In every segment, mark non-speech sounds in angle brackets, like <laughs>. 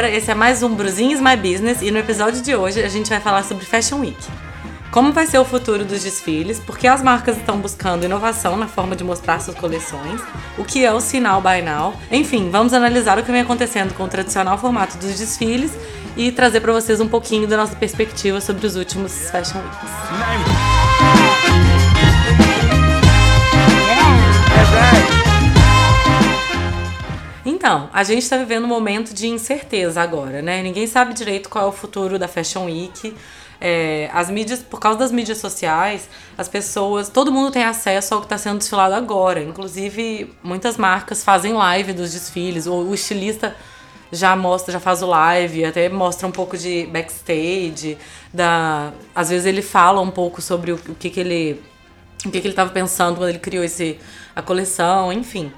galera, esse é mais um Bruzinhos My Business e no episódio de hoje a gente vai falar sobre Fashion Week. Como vai ser o futuro dos desfiles, por que as marcas estão buscando inovação na forma de mostrar suas coleções, o que é o sinal by now. Enfim, vamos analisar o que vem acontecendo com o tradicional formato dos desfiles e trazer para vocês um pouquinho da nossa perspectiva sobre os últimos Fashion Weeks. Então, a gente está vivendo um momento de incerteza agora, né? Ninguém sabe direito qual é o futuro da Fashion Week. É, as mídias, por causa das mídias sociais, as pessoas, todo mundo tem acesso ao que está sendo desfilado agora. Inclusive, muitas marcas fazem live dos desfiles, ou o estilista já mostra, já faz o live, até mostra um pouco de backstage, da, às vezes ele fala um pouco sobre o, o que, que ele o que, que ele estava pensando quando ele criou esse, a coleção, enfim.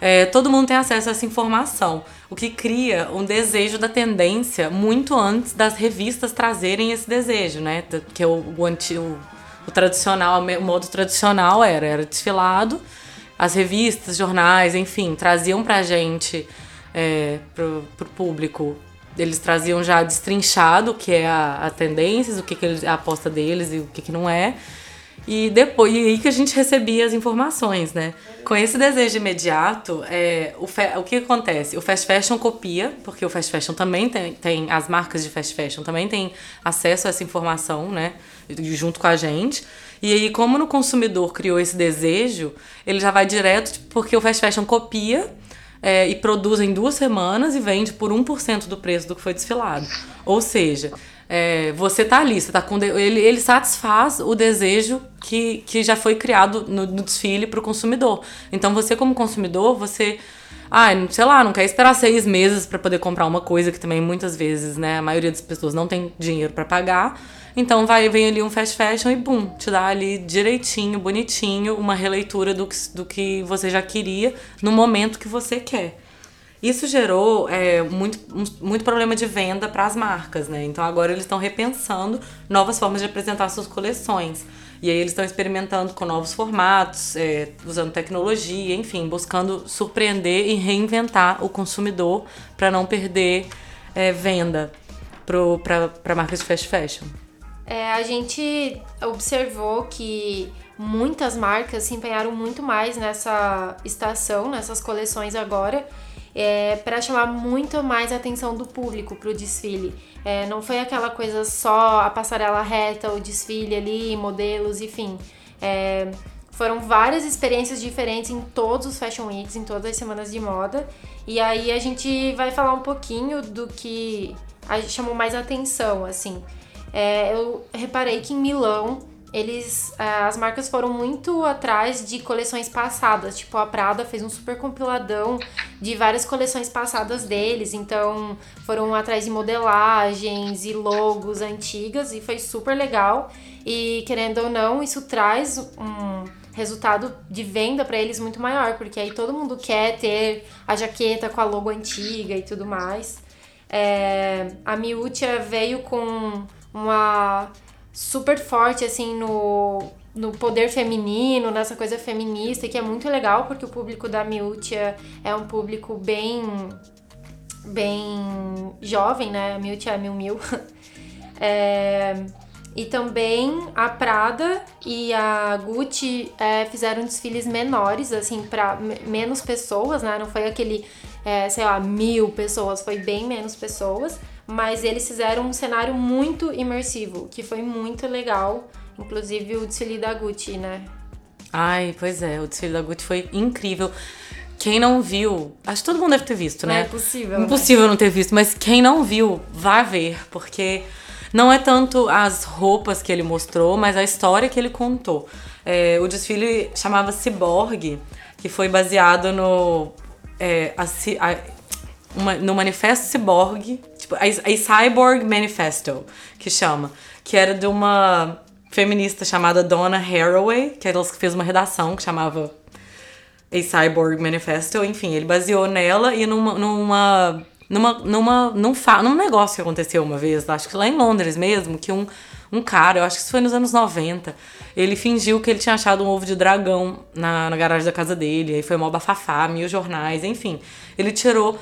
É, todo mundo tem acesso a essa informação, o que cria um desejo da tendência muito antes das revistas trazerem esse desejo, né? Que é o, o, antigo, o tradicional, o modo tradicional era, era desfilado, as revistas, jornais, enfim, traziam pra gente, é, pro, pro público, eles traziam já destrinchado o que é a, a tendências, o que, que é a aposta deles e o que, que não é. E depois, e aí que a gente recebia as informações, né? Com esse desejo imediato, é, o, o que acontece? O fast fashion copia, porque o fast fashion também tem, tem, as marcas de fast fashion também têm acesso a essa informação, né? Junto com a gente. E aí, como no consumidor criou esse desejo, ele já vai direto, tipo, porque o fast fashion copia é, e produz em duas semanas e vende por 1% do preço do que foi desfilado. Ou seja, é, você tá ali, você tá com ele, ele satisfaz o desejo que, que já foi criado no, no desfile para o consumidor. Então você como consumidor, você ah, sei lá, não quer esperar seis meses para poder comprar uma coisa que também muitas vezes, né, a maioria das pessoas não tem dinheiro para pagar. Então vai vem ali um fast fashion e bum, te dá ali direitinho, bonitinho, uma releitura do que, do que você já queria no momento que você quer. Isso gerou é, muito, muito problema de venda para as marcas, né? Então agora eles estão repensando novas formas de apresentar suas coleções. E aí eles estão experimentando com novos formatos, é, usando tecnologia, enfim, buscando surpreender e reinventar o consumidor para não perder é, venda para marcas de fast fashion. É, a gente observou que muitas marcas se empenharam muito mais nessa estação, nessas coleções agora é, para chamar muito mais atenção do público para o desfile. É, não foi aquela coisa só a passarela reta, o desfile ali, modelos, enfim. É, foram várias experiências diferentes em todos os Fashion Weeks, em todas as semanas de moda. E aí a gente vai falar um pouquinho do que chamou mais atenção, assim. É, eu reparei que em Milão eles eh, as marcas foram muito atrás de coleções passadas, tipo a Prada fez um super compiladão de várias coleções passadas deles, então foram atrás de modelagens e logos antigas e foi super legal. E querendo ou não, isso traz um resultado de venda para eles muito maior, porque aí todo mundo quer ter a jaqueta com a logo antiga e tudo mais. É, a Miúcha veio com uma super forte, assim, no, no poder feminino, nessa coisa feminista, que é muito legal, porque o público da Miúcha é um público bem bem jovem, né? A Miúcha é mil mil. <laughs> é, e também a Prada e a Gucci é, fizeram desfiles menores, assim, para menos pessoas, né? Não foi aquele, é, sei lá, mil pessoas, foi bem menos pessoas mas eles fizeram um cenário muito imersivo, que foi muito legal. Inclusive o desfile da Gucci, né? Ai, pois é, o desfile da Gucci foi incrível. Quem não viu, acho que todo mundo deve ter visto, né? É impossível. Impossível né? não ter visto, mas quem não viu, vá ver, porque não é tanto as roupas que ele mostrou, mas a história que ele contou. É, o desfile chamava Cyborg, que foi baseado no. É, a, a, uma, no Manifesto Cyborg, tipo, a, a Cyborg Manifesto, que chama, que era de uma feminista chamada Donna Haraway, que ela fez uma redação que chamava A Cyborg Manifesto, enfim, ele baseou nela e numa, numa numa, numa, num, num negócio que aconteceu uma vez, acho que lá em Londres mesmo, que um, um cara, eu acho que isso foi nos anos 90, ele fingiu que ele tinha achado um ovo de dragão na, na garagem da casa dele, aí foi mó bafafá, mil jornais, enfim. Ele tirou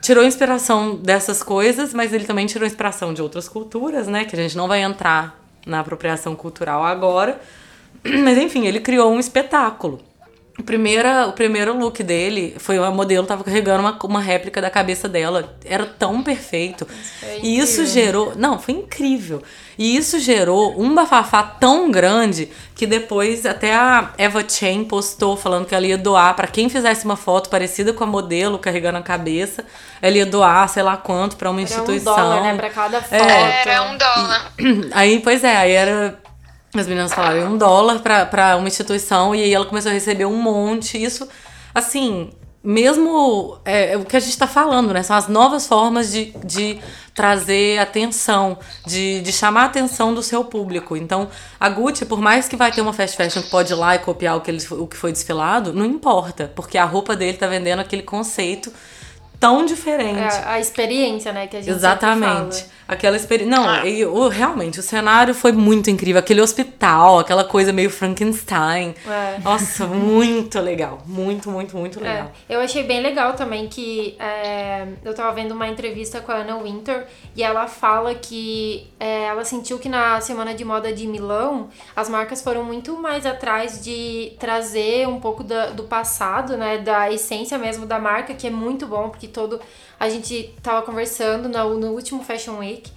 tirou inspiração dessas coisas, mas ele também tirou inspiração de outras culturas, né? Que a gente não vai entrar na apropriação cultural agora. <clears throat> Mas enfim, ele criou um espetáculo. O, primeira, o primeiro look dele foi uma modelo tava carregando uma, uma réplica da cabeça dela. Era tão perfeito. E isso gerou. Não, foi incrível. E isso gerou um bafafá tão grande que depois até a Eva Chen postou falando que ela ia doar para quem fizesse uma foto parecida com a modelo carregando a cabeça, ela ia doar sei lá quanto para uma Era instituição. um dólar, né? Pra cada foto. É. Era um dólar. <clears throat> Aí, pois é, aí era. As meninas falaram um dólar pra uma instituição e aí ela começou a receber um monte. Isso, assim, mesmo é, é o que a gente tá falando, né? São as novas formas de, de trazer atenção, de, de chamar a atenção do seu público. Então, a Gucci, por mais que vai ter uma fast fashion que pode ir lá e copiar o que, ele, o que foi desfilado, não importa, porque a roupa dele tá vendendo aquele conceito tão diferente. É a experiência, né, que a gente Exatamente. Aquela experiência. Não, Ah. e, o, realmente, o cenário foi muito incrível. Aquele hospital, aquela coisa meio Frankenstein. É. Nossa, muito legal. Muito, muito, muito É, legal. eu achei bem legal também que é, eu tava vendo uma entrevista com a Anna Winter e ela fala que é, ela sentiu que na semana de moda de Milão as marcas foram muito mais atrás de trazer um pouco da- do passado, né, da essência mesmo da marca, que é muito bom, porque todo a gente tava conversando no, no último Fashion Week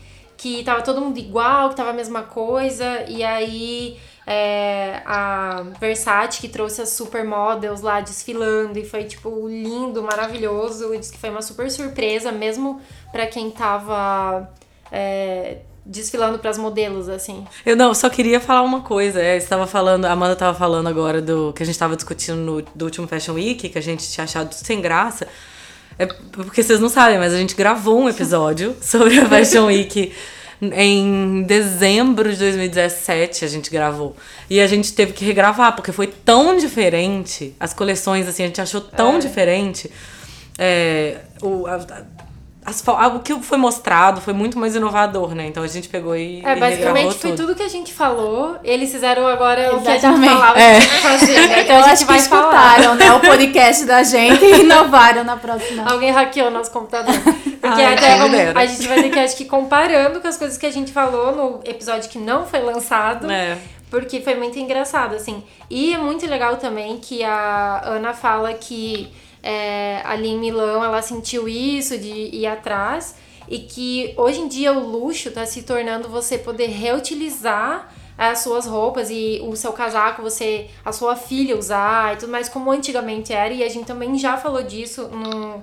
que tava todo mundo igual, que tava a mesma coisa, e aí é, a Versace que trouxe as supermodels lá desfilando e foi tipo lindo, maravilhoso, e disse que foi uma super surpresa, mesmo pra quem tava é, desfilando pras modelos, assim. Eu não, só queria falar uma coisa. É, você tava falando, a Amanda tava falando agora do que a gente tava discutindo no do último Fashion Week, que a gente tinha achado sem graça. É porque vocês não sabem, mas a gente gravou um episódio <laughs> sobre a Fashion Week em dezembro de 2017 a gente gravou. E a gente teve que regravar, porque foi tão diferente. As coleções, assim, a gente achou tão diferente. É, o, a- as o que foi mostrado foi muito mais inovador, né? Então a gente pegou e, É, e basicamente foi tudo. tudo que a gente falou, eles fizeram agora o que a gente Exatamente. falava É. que que fazer, né? <laughs> Então Eu a gente acho que vai falar. escutaram, né, o podcast da gente e inovaram na próxima. <laughs> Alguém hackeou nosso computador. Porque Ai, até quem vamos- a gente vai ter que, acho que, comparando com as coisas que a gente falou no episódio que não foi lançado. É. Porque foi muito engraçado, assim. E é muito legal também que a Ana fala que é, ali em Milão ela sentiu isso de ir atrás. E que hoje em dia o luxo tá se tornando você poder reutilizar as suas roupas e o seu casaco, você, a sua filha usar e tudo mais, como antigamente era. E a gente também já falou disso no,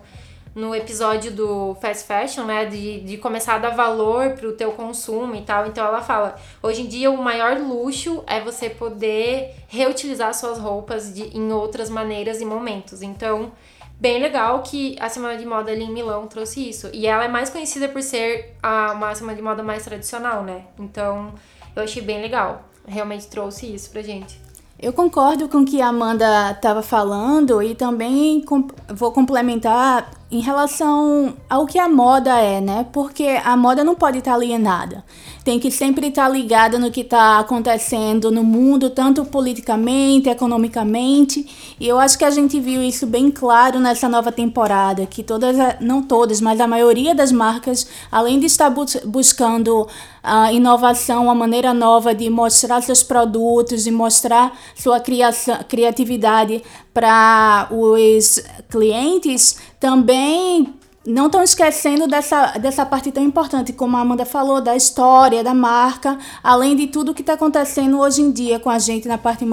no episódio do fast fashion, né, de, de começar a dar valor pro teu consumo e tal. Então ela fala, hoje em dia o maior luxo é você poder reutilizar suas roupas de, em outras maneiras e momentos. Então, bem legal que a Semana de Moda ali em Milão trouxe isso. E ela é mais conhecida por ser a, uma Semana de Moda mais tradicional, né? Então, eu achei bem legal. Realmente trouxe isso pra gente. Eu concordo com o que a Amanda estava falando e também vou complementar em relação ao que a moda é, né? Porque a moda não pode estar alienada. Tem que sempre estar ligada no que está acontecendo no mundo, tanto politicamente, economicamente. E eu acho que a gente viu isso bem claro nessa nova temporada, que todas, a- não todas, mas a maioria das marcas, além de estar bus- buscando a inovação, uma maneira nova de mostrar seus produtos e mostrar sua criação, criatividade para os clientes, também não estão esquecendo dessa, dessa parte tão importante, como a Amanda falou, da história, da marca, além de tudo que está acontecendo hoje em dia com a gente na parte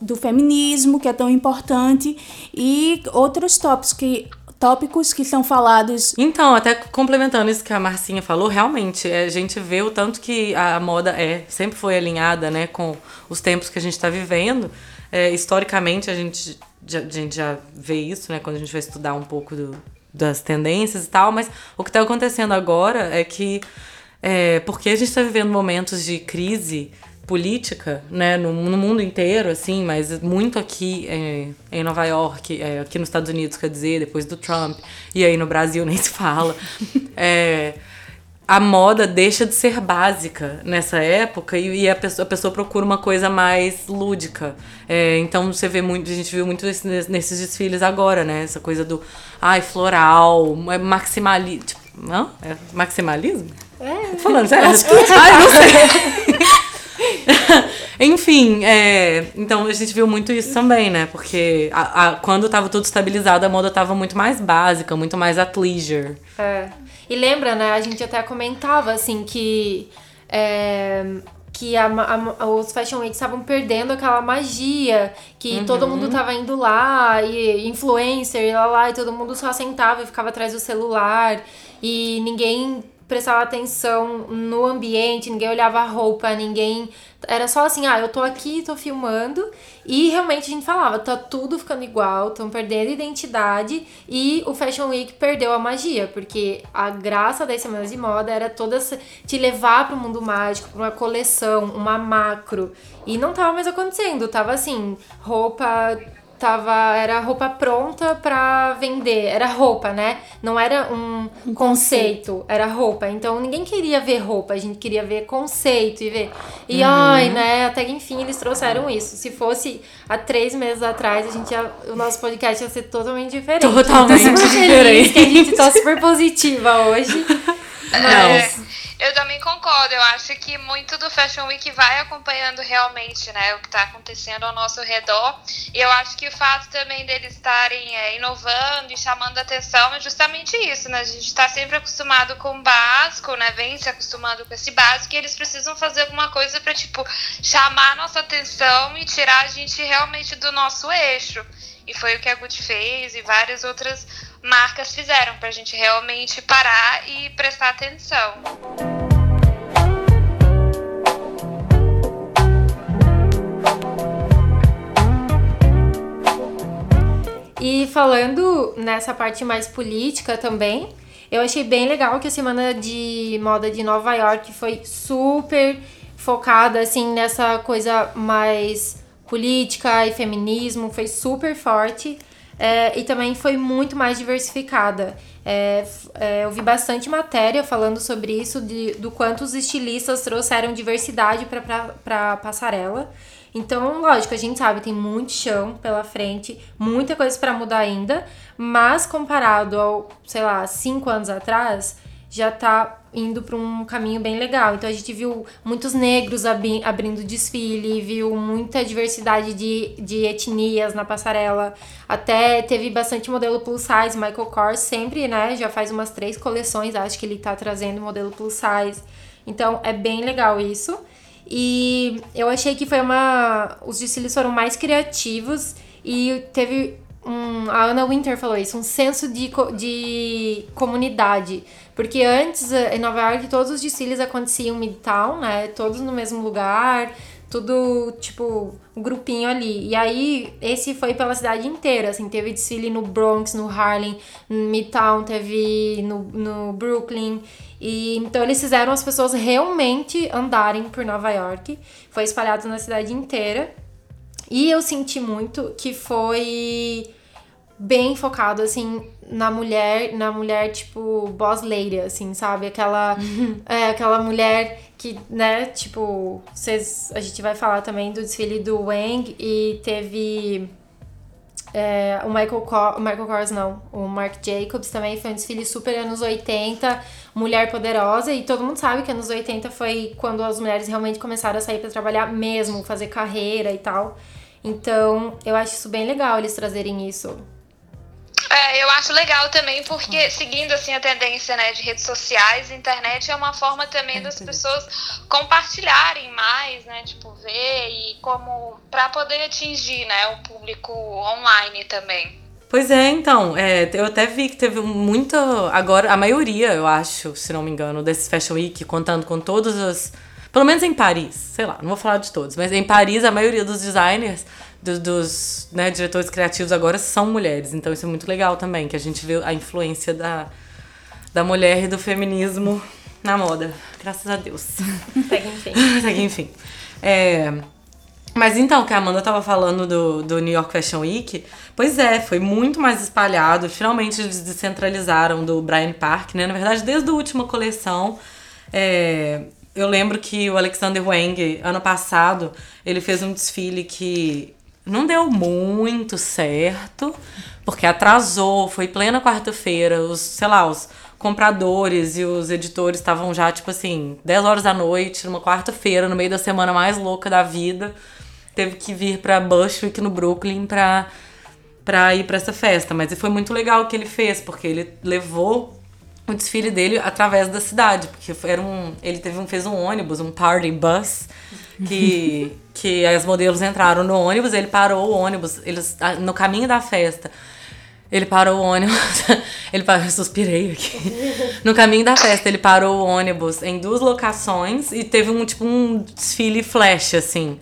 do feminismo, que é tão importante, e outros tópicos que, tópicos que são falados Então, até complementando isso que a Marcinha falou, realmente, é, a gente vê o tanto que a moda é, sempre foi alinhada, né, com os tempos que a gente está vivendo. É, historicamente, a gente, já, a gente já vê isso, né, quando a gente vai estudar um pouco do- das tendências e tal, mas o que está acontecendo agora é que, é, porque a gente está vivendo momentos de crise política, né, no, no mundo inteiro, assim, mas muito aqui é, em Nova York, é, aqui nos Estados Unidos, quer dizer, depois do Trump, e aí no Brasil <laughs> nem se fala. É, a moda deixa de ser básica nessa época e, a, pessoa, a pessoa procura uma coisa mais lúdica. É, então você vê muito, a gente viu muito isso nesses desfiles agora, né? Essa coisa do ai, floral, é maximalismo. Tipo, não? É maximalismo? É. Tô falando sério? <laughs> Acho que... Ai, não sei. <laughs> Enfim, é, então a gente viu muito isso também, né? Porque a, a, quando tava tudo estabilizado, a moda tava muito mais básica, muito mais athleisure. É. E lembra, né? A gente até comentava assim que. É, que a, a, os Fashion Weeks estavam perdendo aquela magia, que uhum. todo mundo tava indo lá, e influencer, e lá, lá, e todo mundo só sentava e ficava atrás do celular, e ninguém prestava atenção no ambiente, ninguém olhava a roupa, ninguém. Era só assim, ah, eu tô aqui, tô filmando. E realmente a gente falava, tá tudo ficando igual, estão perdendo identidade. E o Fashion Week perdeu a magia, porque a graça das semanas de moda era toda te levar para o mundo mágico, pra uma coleção, uma macro. E não tava mais acontecendo, tava assim, roupa tava era roupa pronta para vender, era roupa, né? Não era um, um conceito, conceito, era roupa. Então ninguém queria ver roupa, a gente queria ver conceito e ver. E uhum. ai, né? Até que enfim eles trouxeram isso. Se fosse há três meses atrás, a gente ia, o nosso podcast ia ser totalmente diferente. Totalmente então, diferente. que a gente tá super positiva hoje. <laughs> Mas... Eu também concordo. Eu acho que muito do Fashion Week vai acompanhando realmente né, o que está acontecendo ao nosso redor. E eu acho que o fato também deles estarem é, inovando e chamando atenção é justamente isso. Né? A gente está sempre acostumado com o básico, né? vem se acostumando com esse básico, e eles precisam fazer alguma coisa para tipo, chamar a nossa atenção e tirar a gente realmente do nosso eixo. E foi o que a Gucci fez e várias outras marcas fizeram para a gente realmente parar e prestar atenção. E falando nessa parte mais política também, eu achei bem legal que a semana de moda de Nova York foi super focada assim nessa coisa mais política e feminismo, foi super forte. É, e também foi muito mais diversificada. É, é, eu vi bastante matéria falando sobre isso, de, do quanto os estilistas trouxeram diversidade para a passarela. Então, lógico, a gente sabe, tem muito chão pela frente, muita coisa para mudar ainda, mas comparado ao, sei lá, cinco anos atrás, já tá indo para um caminho bem legal. Então a gente viu muitos negros abri abrindo desfile, viu muita diversidade de, de etnias na passarela. Até teve bastante modelo plus size. Michael Kors sempre, né, já faz umas três coleções, acho que ele tá trazendo modelo plus size. Então é bem legal isso. E eu achei que foi uma. Os desfiles foram mais criativos e teve um. A Ana Winter falou isso, um senso de, de comunidade porque antes, eh, em Nova York, todos os desfiles aconteciam Midtown, né? Todos no mesmo lugar, tudo, tipo, um grupinho ali. E aí, esse foi pela cidade inteira, assim, teve desfile no Bronx, no Harlem, no Midtown, teve no, no Brooklyn. E então eles fizeram as pessoas realmente andarem por Nova York. Foi espalhado na cidade inteira. E eu senti muito que foi bem focado, assim, na mulher, na mulher, tipo, boss lady, assim, sabe? Aquela, <laughs> é, aquela mulher que, né, tipo, vocês, a gente vai falar também do desfile do Wang e teve é, o Michael, Kors, o Michael Kors, não, o Marc Jacobs também foi um desfile super anos 80, mulher poderosa, e todo mundo sabe que anos 80 foi quando as mulheres realmente começaram a sair para trabalhar mesmo, fazer carreira e tal. Então, eu acho isso bem legal eles trazerem isso é, eu acho legal também porque seguindo assim a tendência né, de redes sociais, internet é uma forma também das pessoas compartilharem mais, né, tipo ver e como para poder atingir, né, o público online também. Pois é, então, é, eu até vi que teve muita, agora a maioria, eu acho, se não me engano, desses Fashion Week, contando com todos os, pelo menos em Paris, sei lá, não vou falar de todos, mas em Paris a maioria dos designers do, dos né, diretores criativos agora são mulheres. Então isso é muito legal também, que a gente vê a influência da, da mulher e do feminismo na moda. Graças a Deus. <laughs> Segue enfim. <laughs> Segue enfim. É, mas então, que a Amanda tava falando do, do New York Fashion Week, pois é, foi muito mais espalhado. Finalmente eles descentralizaram do Brian Park, né? Na verdade, desde a última coleção, É, eu lembro que o Alexander Wang, ano passado, ele fez um desfile que não deu muito certo, porque atrasou, foi plena quarta-feira, os, sei lá, os compradores e os editores estavam já, tipo assim, 10 horas da noite, numa quarta-feira, no meio da semana mais louca da vida. Teve que vir pra Bushwick, no Brooklyn, pra, pra ir pra essa festa. Mas foi muito legal o que ele fez, porque ele levou o desfile dele através da cidade. Porque era um, ele teve um, fez um ônibus, um party bus, que, que as modelos entraram no ônibus, ele parou o ônibus, eles, no caminho da festa ele parou o ônibus. <laughs> ele parou, eu suspirei aqui. No caminho da festa, ele parou o ônibus em duas locações e teve um tipo um desfile flash, assim.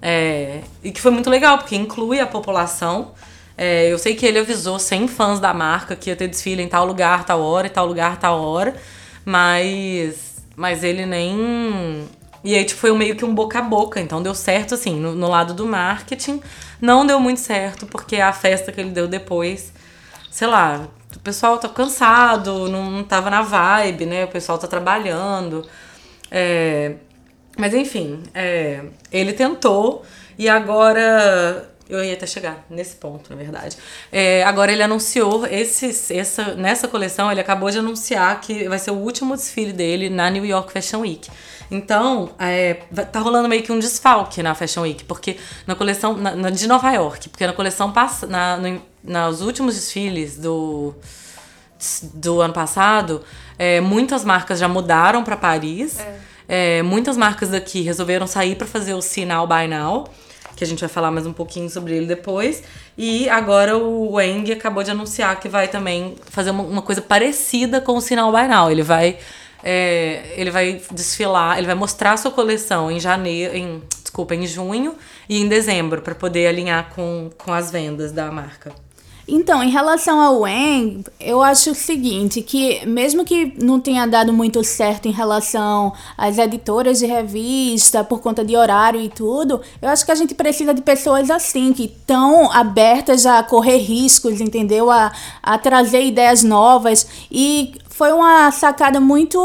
É, e que foi muito legal, porque inclui a população. É, eu sei que ele avisou 100 fãs da marca que ia ter desfile em tal lugar, tal hora, e tal lugar, tal hora. Mas. Mas ele nem. E aí, tipo, foi meio que um boca a boca. Então deu certo, assim, no, no lado do marketing. Não deu muito certo, porque a festa que ele deu depois sei lá, o pessoal tá cansado, não, não tava na vibe, né? O pessoal tá trabalhando. É, mas enfim, é, ele tentou e agora. Eu ia até chegar nesse ponto, na verdade. É, agora ele anunciou esse, essa, nessa coleção, ele acabou de anunciar que vai ser o último desfile dele na New York Fashion Week. Então, é, tá rolando meio que um desfalque na Fashion Week, porque na coleção na, na de Nova York, porque na coleção passa na, no, nos últimos desfiles do, do ano passado, é, muitas marcas já mudaram para Paris. É. É, muitas marcas daqui resolveram sair para fazer o Sinal By Now, que a gente vai falar mais um pouquinho sobre ele depois. E agora o Wang acabou de anunciar que vai também fazer uma, uma coisa parecida com o Sinal By. Ele vai, é, ele vai desfilar, ele vai mostrar a sua coleção em janeiro, em, desculpa, em junho e em dezembro, para poder alinhar com, com as vendas da marca. Então, em relação ao Wang, eu acho o seguinte, que mesmo que não tenha dado muito certo em relação às editoras de revista, por conta de horário e tudo, eu acho que a gente precisa de pessoas assim, que estão abertas a correr riscos, entendeu? A, a trazer ideias novas. E foi uma sacada muito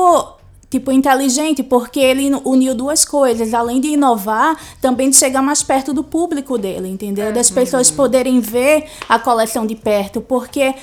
tipo, inteligente, porque ele uniu duas coisas, além de inovar, também de chegar mais perto do público dele, entendeu? Das pessoas poderem ver a coleção de perto, porque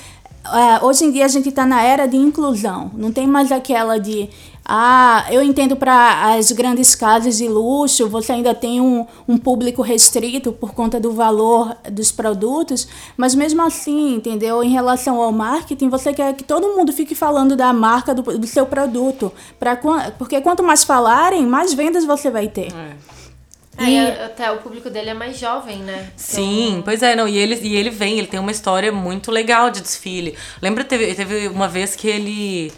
Uh, hoje em dia a gente está na era de inclusão. Não tem mais aquela de ah, eu entendo para as grandes casas de luxo, você ainda tem um, um público restrito por conta do valor dos produtos, mas mesmo assim, entendeu? Em relação ao marketing, você quer que todo mundo fique falando da marca do, do seu produto, pra, porque quanto mais falarem, mais vendas você vai ter. É. E até o público dele é mais jovem, né? Então... Sim, pois é, não, e ele, e ele vem, ele tem uma história muito legal de desfile. Lembra, teve, teve uma vez que ele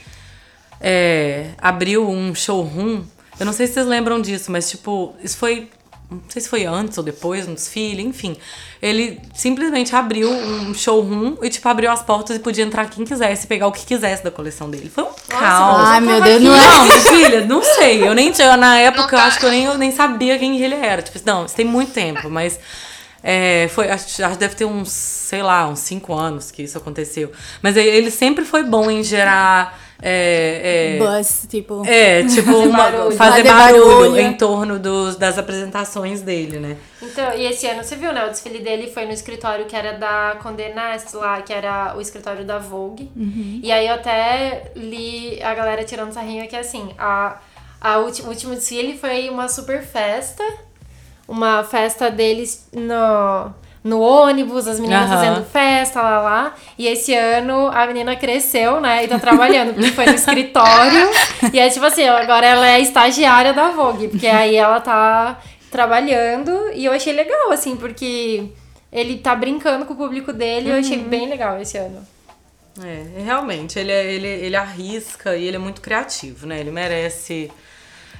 é, abriu um showroom. Eu não sei se vocês lembram disso, mas tipo, isso foi. Não sei se foi antes ou depois, no desfile, enfim. Ele simplesmente abriu um showroom e, tipo, abriu as portas e podia entrar quem quisesse, pegar o que quisesse da coleção dele. Foi um caos. Ai, meu Deus, não é. Não, filha, não sei. Eu nem tinha. Na época, eu acho que eu nem, eu nem sabia quem ele era. Tipo, não, isso tem muito tempo, mas. É, foi, acho, acho que deve ter uns, sei lá, uns cinco anos que isso aconteceu. Mas ele sempre foi bom em gerar é, é, Buzz, tipo. É, tipo, uma, barulho. fazer barulho, barulho em torno dos, das apresentações dele, né? Então, e esse ano você viu, né? O desfile dele foi no escritório que era da Condé Nast lá, que era o escritório da Vogue. Uhum. E aí eu até li a galera tirando sarrinho aqui assim, a, a ulti, o último desfile foi uma super festa. Uma festa deles no no ônibus, as meninas uhum. fazendo festa, lá, lá. E esse ano a menina cresceu, né? E tá trabalhando, porque foi no escritório. e é tipo assim, agora ela é estagiária da Vogue, porque aí ela tá trabalhando. E eu achei legal, assim, porque ele tá brincando com o público dele. Uhum. Eu achei uhum. bem legal esse ano. É, realmente, ele, é, ele, ele arrisca e ele é muito criativo, né? Ele merece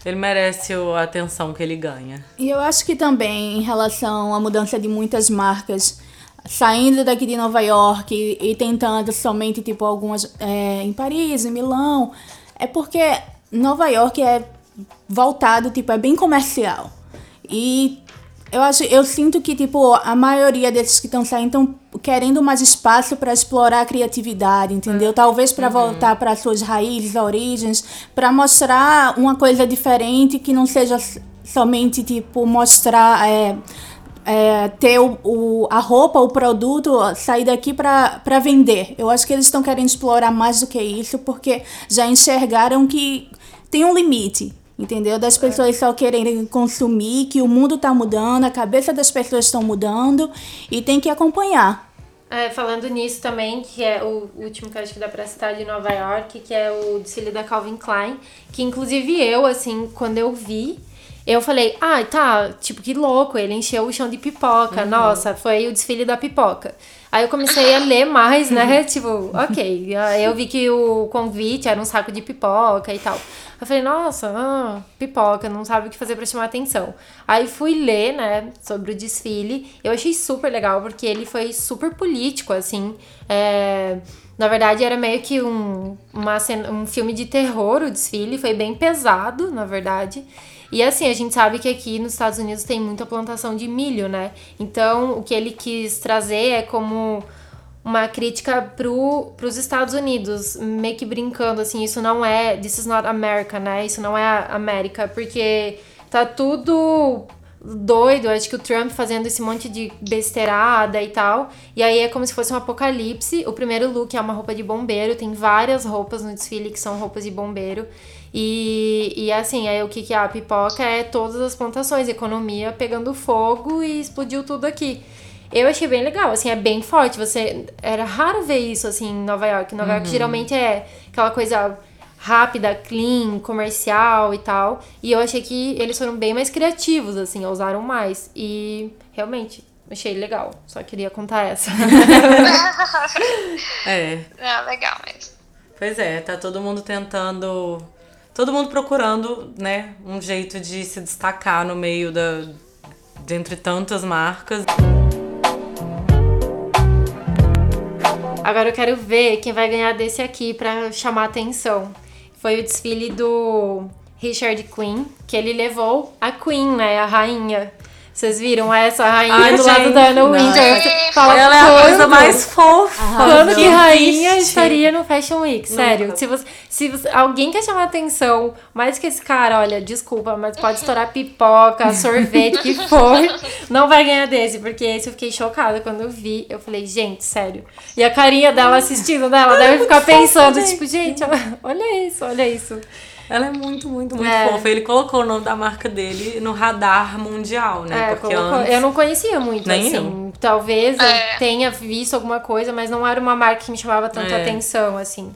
ele merece a atenção que ele ganha. E eu acho que também, em relação à mudança de muitas marcas saindo daqui de Nova York e, e tentando somente, tipo, algumas é, em Paris, em Milão, é porque Nova York é voltado, tipo, é bem comercial. E Eu acho, eu sinto que tipo a maioria desses que estão saindo estão querendo mais espaço para explorar a criatividade, entendeu? Hum. Talvez para Uhum. voltar para suas raízes, origens, para mostrar uma coisa diferente que não seja somente tipo mostrar é, é, ter o, o- a roupa, o produto, sair daqui para vender. Eu acho que eles estão querendo explorar mais do que isso, porque já enxergaram que tem um limite, entendeu? Das pessoas só quererem consumir, que o mundo está mudando, a cabeça das pessoas estão mudando e tem que acompanhar. É, falando nisso também, que é o último que eu acho que dá pra citar de Nova York, que é o desfile da Calvin Klein, que inclusive eu, assim, quando eu vi, eu falei, ah, tá, tipo, que louco, ele encheu o chão de pipoca, nossa, foi o desfile da pipoca. Aí eu comecei a ler mais, né, <laughs> tipo, ok, eu vi que o convite era um saco de pipoca e tal. Eu falei, nossa, ah, pipoca, não sabe o que fazer pra chamar atenção. Aí fui ler, né, sobre o desfile. Eu achei super legal, porque ele foi super político, assim. É, na verdade, era meio que um, uma cena, um filme de terror, o desfile. Foi bem pesado, na verdade. E assim, a gente sabe que aqui nos Estados Unidos tem muita plantação de milho, né? Então, o que ele quis trazer é como uma crítica pro, pros Estados Unidos, meio que brincando, assim, isso não é, this is not America, né? Isso não é a América, porque tá tudo doido, acho que o Trump fazendo esse monte de besteirada e tal, e aí é como se fosse um apocalipse. O primeiro look é uma roupa de bombeiro, tem várias roupas no desfile que são roupas de bombeiro. E, e assim, aí o que, que é a pipoca é todas as plantações, economia pegando fogo e explodiu tudo aqui. Eu achei bem legal, assim, é bem forte. Você era raro ver isso assim em Nova York. Nova York geralmente é aquela coisa rápida, clean, comercial e tal. E eu achei que eles foram bem mais criativos, assim, usaram mais. E realmente achei legal. Só queria contar essa. <laughs> <laughs> É, É, legal mesmo. pois é, tá todo mundo tentando. Todo mundo procurando, né, um jeito de se destacar no meio da. de entre tantas marcas. Agora eu quero ver quem vai ganhar desse aqui pra chamar atenção. Foi o desfile do Richard Quinn, que ele levou a Queen, né, a rainha. Vocês viram essa rainha Ai, do lado gente, da Anna. Winter? Fala Ela é a coisa mais fofa. Quando que rainha existe. estaria no Fashion Week? Sério. Nunca. Se, você, se você- alguém quer chamar atenção, mais que esse cara, olha, desculpa, mas pode estourar pipoca, <laughs> sorvete, o que for, não vai ganhar desse, porque esse eu fiquei chocada quando eu vi. Eu falei, gente, sério. E a carinha dela assistindo dela deve ficar pensando, tipo, gente, olha isso, olha isso. Ela é muito, muito, muito É. fofa. Ele colocou o nome da marca dele no radar mundial, né? É, Porque colocou- antes. eu não conhecia muito, Nem assim. eu. Talvez É. eu tenha visto alguma coisa, mas não era uma marca que me chamava tanta É. atenção, assim.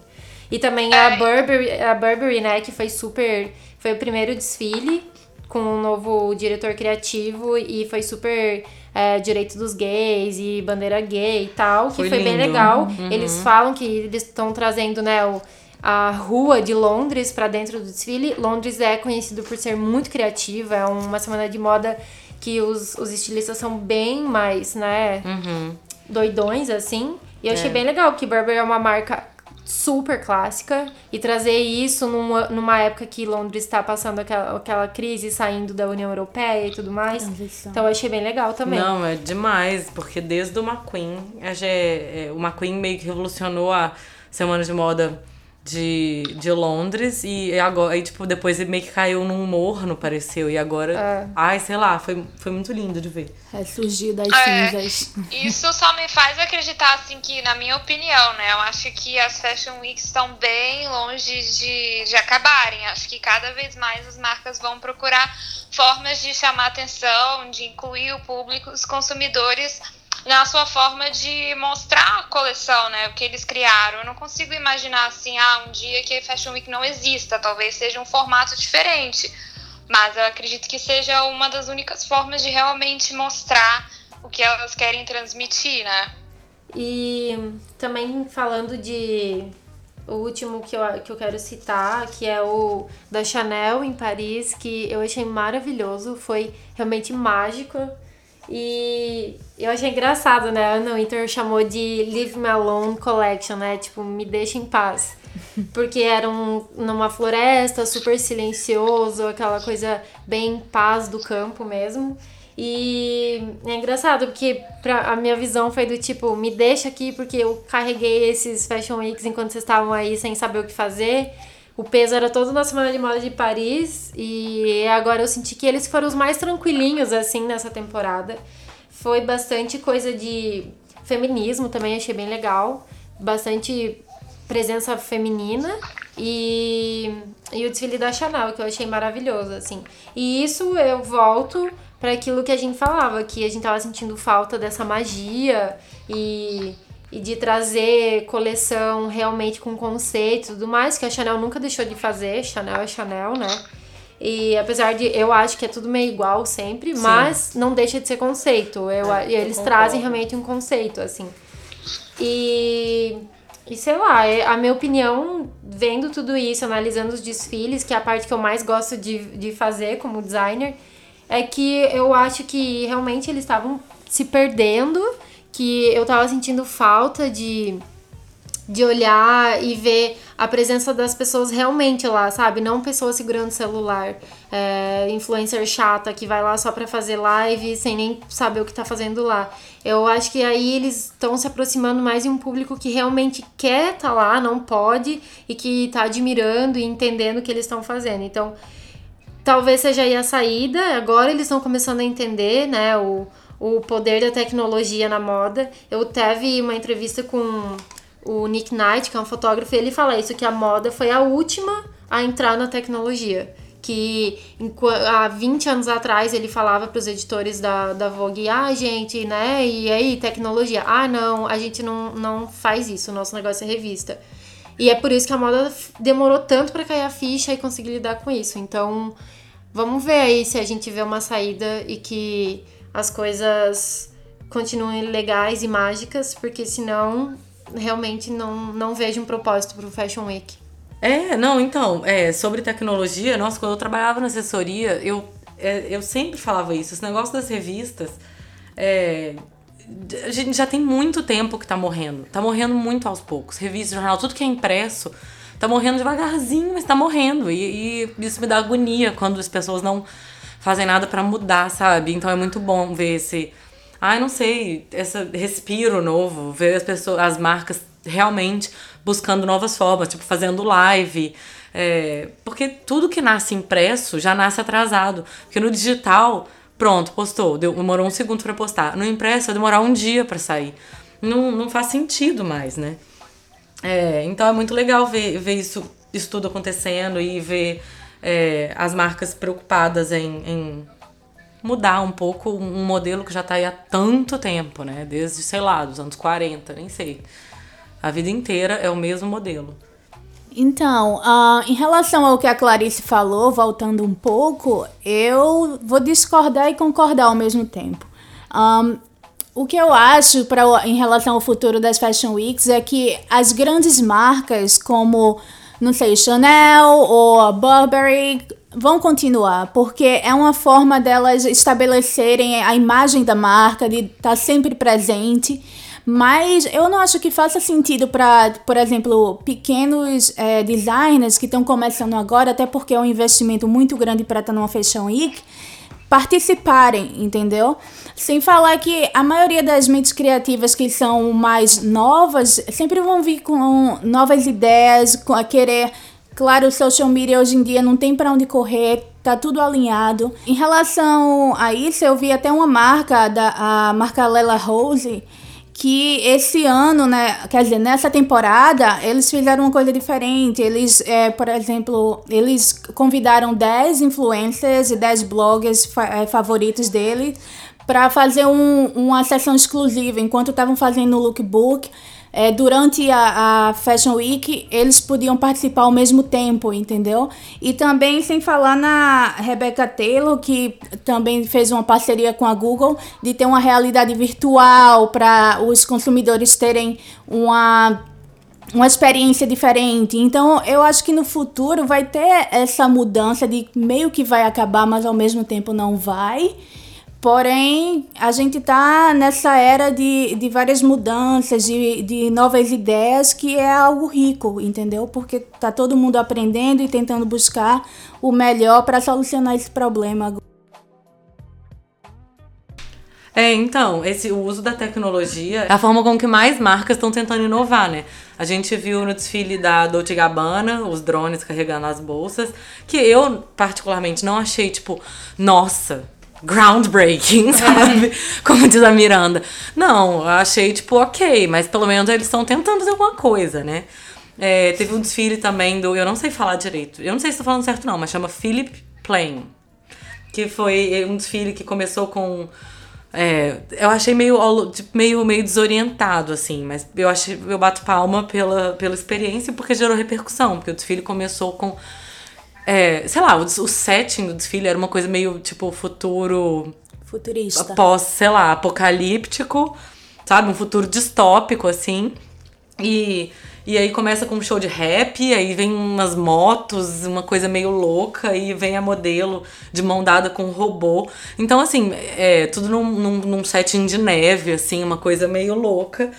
E também a É. Burberry, a Burberry, né, que foi super... Foi o primeiro desfile com um novo diretor criativo e foi super é, direito dos gays e bandeira gay e tal, que Foi foi, bem legal. Eles falam que eles estão trazendo, né, o, a rua de Londres pra dentro do desfile. Londres é conhecido por ser muito criativa, é uma semana de moda que os, os estilistas são bem mais, né, Uhum. doidões, assim. E eu achei É. bem legal que Burberry é uma marca super clássica e trazer isso numa, numa época que Londres está passando aquela, aquela crise, saindo da União Europeia e tudo mais. Transição. Então eu achei bem legal também. Não, é demais, porque desde o McQueen, a G- é, o McQueen meio que revolucionou a semana de moda de, de Londres e agora, aí, tipo, depois ele meio que caiu num morno, pareceu, e agora, É. ai, sei lá, foi, foi muito lindo de ver. Ressurgir das É. cinzas. Isso só me faz acreditar, assim, que, na minha opinião, né? Eu acho que as Fashion Weeks estão bem longe de, de acabarem. Acho que cada vez mais as marcas vão procurar formas de chamar atenção, de incluir o público, os consumidores na sua forma de mostrar a coleção, né? O que eles criaram. Eu não consigo imaginar, assim, ah, um dia que a Fashion Week não exista. Talvez seja um formato diferente. Mas eu acredito que seja uma das únicas formas de realmente mostrar o que elas querem transmitir, né? E também falando de o último que eu, que eu quero citar, que é o da Chanel em Paris, que eu achei maravilhoso, foi realmente mágico. E eu achei engraçado, né? A Anna Winter chamou de Leave Me Alone Collection, né? Tipo, me deixa em paz. <laughs> Porque era um, numa floresta, super silencioso, aquela coisa bem paz do campo mesmo. E é engraçado, porque pra, a minha visão foi do tipo, me deixa aqui porque eu carreguei esses Fashion Weeks enquanto vocês estavam aí sem saber o que fazer. O peso era todo na Semana de Moda de Paris e agora eu senti que eles foram os mais tranquilinhos, assim, nessa temporada. Foi bastante coisa de feminismo também, achei bem legal. Bastante presença feminina e, e o desfile da Chanel, que eu achei maravilhoso, assim. E isso eu volto para aquilo que a gente falava, que a gente tava sentindo falta dessa magia e, e de trazer coleção realmente com conceito e tudo mais, que a Chanel nunca deixou de fazer, Chanel é Chanel, né? E apesar de eu acho que é tudo meio igual sempre, Sim. mas não deixa de ser conceito. Eu, é, eles trazem realmente um conceito, assim. E, e sei lá, é, a minha opinião, vendo tudo isso, analisando os desfiles, que é a parte que eu mais gosto de, de fazer como designer, é que eu acho que realmente eles estavam se perdendo, que eu tava sentindo falta de, de olhar e ver a presença das pessoas realmente lá, sabe? Não pessoas segurando celular, é, influencer chata que vai lá só pra fazer live sem nem saber o que tá fazendo lá. Eu acho que aí eles estão se aproximando mais de um público que realmente quer tá lá, não pode, e que tá admirando e entendendo o que eles estão fazendo. Então, talvez seja aí a saída. Agora eles estão começando a entender, né, o, o poder da tecnologia na moda. Eu teve uma entrevista com o Nick Knight, que é um fotógrafo, e ele fala isso, que a moda foi a última a entrar na tecnologia. Que há 20 anos atrás ele falava para os editores da, da Vogue, ah, gente, né, e aí, tecnologia? Ah, não, a gente não, não faz isso, o nosso negócio é revista. E é por isso que a moda demorou tanto para cair a ficha e conseguir lidar com isso. Então, Vamos ver aí se a gente vê uma saída e que as coisas continuem legais e mágicas, porque senão realmente não, não vejo um propósito para o Fashion Week. É, não, então, é, sobre tecnologia, nossa, quando eu trabalhava na assessoria, eu, é, eu sempre falava isso, esse negócio das revistas, é, a gente já tem muito tempo que tá morrendo, tá morrendo muito aos poucos, revista, jornal, tudo que é impresso, tá morrendo devagarzinho, mas tá morrendo. E, e isso me dá agonia quando as pessoas não fazem nada para mudar, sabe? Então é muito bom ver esse. Ai, não sei, esse respiro novo, ver as pessoas, as marcas realmente buscando novas formas, tipo fazendo live. É, porque tudo que nasce impresso já nasce atrasado. Porque no digital, pronto, postou, demorou um segundo para postar. No impresso vai demorar um dia para sair. Não, não faz sentido mais, né? É, então é muito legal ver, ver isso, isso tudo acontecendo e ver é, as marcas preocupadas em, em, mudar um pouco um modelo que já está aí há tanto tempo, né? Desde, sei lá, dos anos 40, nem sei. A vida inteira é o mesmo modelo. Então, uh, em relação ao que a Clarice falou, voltando um pouco, eu vou discordar e concordar ao mesmo tempo. Um, o que eu acho pra, em relação ao futuro das Fashion Weeks é que as grandes marcas como, não sei, Chanel ou Burberry vão continuar, porque é uma forma delas estabelecerem a imagem da marca, de estar tá sempre presente. Mas eu não acho que faça sentido para, por exemplo, pequenos é, designers que estão começando agora, até porque é um investimento muito grande para estar numa Fashion Week participarem, entendeu? Sem falar que a maioria das mentes criativas que são mais novas sempre vão vir com novas ideias, com a querer. Claro, o social media hoje em dia não tem para onde correr, tá tudo alinhado. Em relação a isso, eu vi até uma marca, da, a marca Lela Rose, que esse ano, né, quer dizer, nessa temporada, eles fizeram uma coisa diferente. Eles, é, por exemplo, eles convidaram 10 influencers e 10 bloggers fa é, favoritos dele para fazer um, uma sessão exclusiva. Enquanto estavam fazendo o lookbook, é, durante a, a Fashion Week, eles podiam participar ao mesmo tempo, entendeu? E também, sem falar na Rebecca Taylor, que também fez uma parceria com a Google de ter uma realidade virtual para os consumidores terem uma uma experiência diferente. Então, eu acho que no futuro vai ter essa mudança de meio que vai acabar, mas ao mesmo tempo não vai. Porém, a gente está nessa era de, de várias mudanças, de, de novas ideias, que é algo rico, entendeu? Porque tá todo mundo aprendendo e tentando buscar o melhor para solucionar esse problema. É, então, esse, o uso da tecnologia é a forma com que mais marcas estão tentando inovar, né? A gente viu no desfile da Dolce Gabbana os drones carregando as bolsas, que eu particularmente não achei, tipo, nossa, groundbreaking, <laughs> sabe? Como diz a Miranda. Não, eu achei, tipo, ok, mas pelo menos eles estão tentando fazer alguma coisa, né? É, teve um desfile também do. Eu não sei falar direito. Eu não sei se tô falando certo, não, mas chama Philip Plain. Que foi um desfile que começou com. É, eu achei meio, tipo, meio, meio desorientado, assim, mas eu, achei, eu bato palma pela, pela experiência porque gerou repercussão, porque o desfile começou com. É, sei lá, o, o setting do desfile era uma coisa meio tipo futuro. Futurista. Pós, sei lá, apocalíptico, sabe? Um futuro distópico, assim. E e aí começa com um show de rap, aí vem umas motos, uma coisa meio louca, e vem a modelo de mão dada com um robô. Então, assim, é tudo num, num, num setting de neve, assim, uma coisa meio louca.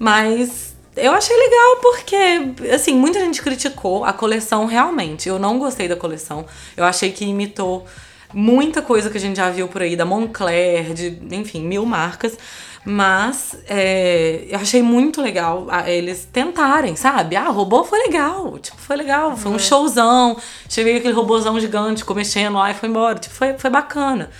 Mas eu achei legal porque, assim, muita gente criticou a coleção realmente. Eu não gostei da coleção. Eu achei que imitou muita coisa que a gente já viu por aí, da Moncler, de, enfim, mil marcas. Mas é, eu achei muito legal eles tentarem, sabe? Ah, o robô foi legal. Tipo, foi legal. Foi um uhum. showzão. Cheguei aquele robôzão gigante, mexendo lá e foi embora. Tipo, foi, foi bacana.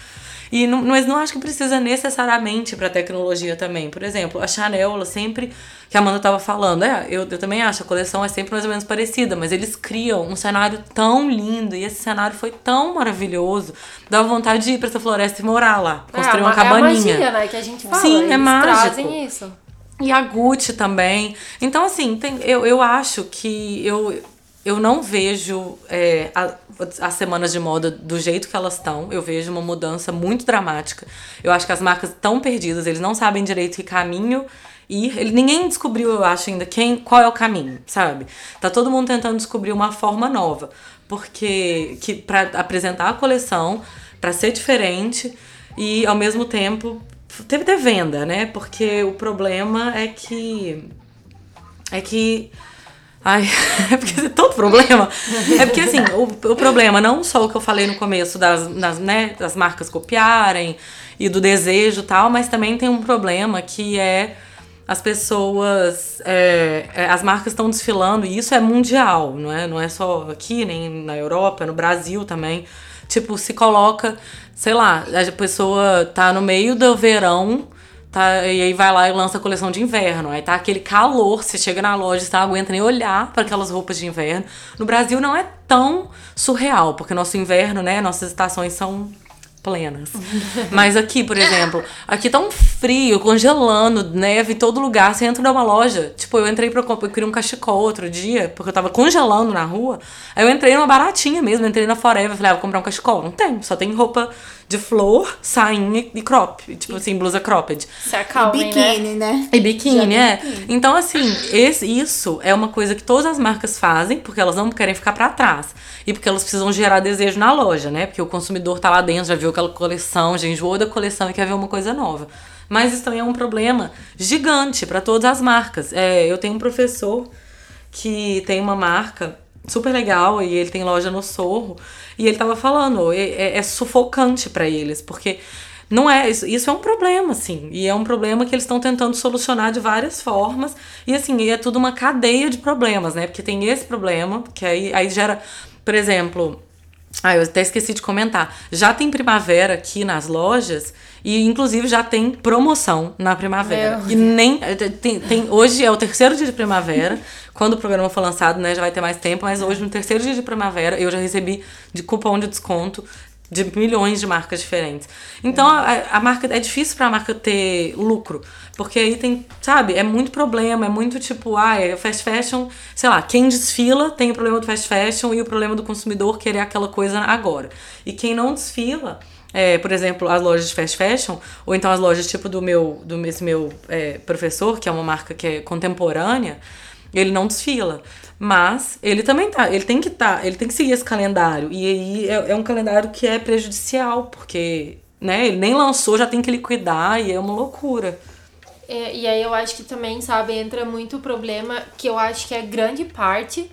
E não, mas não acho que precisa necessariamente para tecnologia também. Por exemplo, a Chanel, ela sempre que a Amanda tava falando. É, eu, eu também acho, a coleção é sempre mais ou menos parecida, mas eles criam um cenário tão lindo e esse cenário foi tão maravilhoso. Dá vontade de ir pra essa floresta e morar lá, é, construir é, uma cabaninha. É magia, né, que a gente fala. Sim, é mágico. trazem isso. E a Gucci também. Então, assim, tem, eu, eu acho que eu, eu não vejo é, a, as semanas de moda do jeito que elas estão. Eu vejo uma mudança muito dramática. Eu acho que as marcas estão perdidas, eles não sabem direito que caminho ir. Ele, ninguém descobriu, eu acho, ainda quem, qual é o caminho, sabe? Tá todo mundo tentando descobrir uma forma nova. Porque que para apresentar a coleção, para ser diferente e ao mesmo tempo teve ter venda, né? Porque o problema é que é que Ai, <laughs> é porque é todo problema. É porque, assim, o, o problema, não só o que eu falei no começo das, das, né, das marcas copiarem e do desejo e tal, mas também tem um problema que é as pessoas, é, é, as marcas estão desfilando, e isso é mundial, não é, não é só aqui, nem na Europa, no Brasil também. Tipo, se coloca, sei lá, a pessoa tá no meio do verão, tá, e aí vai lá e lança a coleção de inverno. Aí tá aquele calor, você chega na loja, você não aguenta nem olhar para aquelas roupas de inverno. No Brasil não é tão surreal, porque nosso inverno, né, nossas estações são plenas. <laughs> Mas aqui, por exemplo, aqui tá um frio, congelando, neve em todo lugar. Você entra numa loja, tipo, eu entrei pra eu queria um cachecol outro dia, porque eu tava congelando na rua. Aí eu entrei numa baratinha mesmo, entrei na Forever, falei, ah, vou comprar um cachecol. Não tem, só tem roupa de flor, sainha e crop. Tipo assim, blusa cropped. Se e biquíni, né? né? E biquíni, é. Biquíni. Então, assim, esse, isso é uma coisa que todas as marcas fazem, porque elas não querem ficar para trás. E porque elas precisam gerar desejo na loja, né? Porque o consumidor tá lá dentro, já viu aquela coleção, já enjoou da coleção e quer ver uma coisa nova. Mas isso também é um problema gigante para todas as marcas. É, eu tenho um professor que tem uma marca super legal e ele tem loja no Sorro. E ele tava falando, é, é, sufocante para eles, porque não é isso, isso é um problema assim e é um problema que eles estão tentando solucionar de várias formas e assim é tudo uma cadeia de problemas né porque tem esse problema que aí, aí gera por exemplo ah eu até esqueci de comentar. Já tem primavera aqui nas lojas e inclusive já tem promoção na primavera. Meu. e nem tem, tem hoje é o terceiro dia de primavera. Quando o programa for lançado, né, já vai ter mais tempo, mas hoje, no terceiro dia de primavera, eu já recebi de cupom de desconto de milhões de marcas diferentes. Então a, a marca é difícil para a marca ter lucro, porque aí tem, sabe, é muito problema, é muito tipo, ah, é fast fashion, sei lá, quem desfila tem o problema do fast fashion e o problema do consumidor querer aquela coisa agora. E quem não desfila, é, por exemplo, as lojas de fast fashion, ou então as lojas tipo do meu, do esse meu é, professor, que é uma marca que é contemporânea, ele não desfila. Mas ele também tá, ele tem que tá, ele tem que seguir esse calendário. E aí é, é um calendário que é prejudicial, porque né, ele nem lançou, já tem que liquidar e é uma loucura. É, e aí eu acho que também, sabe, entra muito o problema que eu acho que é grande parte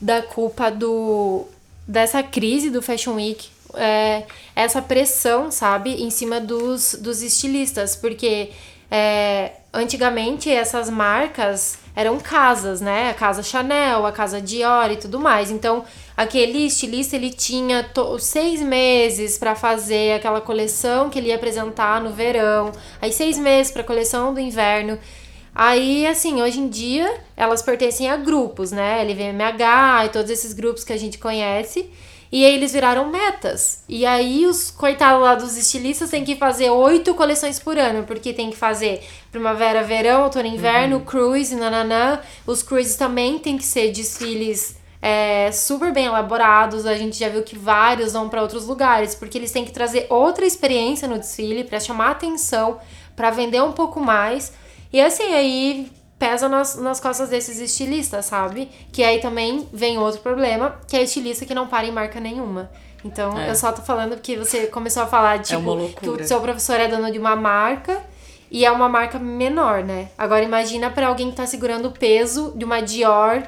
da culpa do dessa crise do Fashion Week é, essa pressão, sabe, em cima dos, dos estilistas, porque é, antigamente essas marcas eram casas, né? A casa Chanel, a casa Dior e tudo mais. Então, aquele estilista ele tinha seis meses para fazer aquela coleção que ele ia apresentar no verão, aí seis meses para a coleção do inverno. Aí, assim, hoje em dia elas pertencem a grupos, né? LVMH e todos esses grupos que a gente conhece. E aí eles viraram metas. E aí os coitados lá dos estilistas têm que fazer oito coleções por ano, porque tem que fazer primavera, verão, outono, inverno, uhum. cruise, nananã. Os cruises também tem que ser desfiles é, super bem elaborados. A gente já viu que vários vão para outros lugares, porque eles têm que trazer outra experiência no desfile para chamar atenção, para vender um pouco mais. E assim, aí pesa nas, nas costas desses estilistas, sabe? Que aí também vem outro problema, que é estilista que não para em marca nenhuma. Então, é. eu só tô falando porque você começou a falar, tipo, é que o seu professor é dono de uma marca e é uma marca menor, né? Agora imagina para alguém que tá segurando o peso de uma Dior,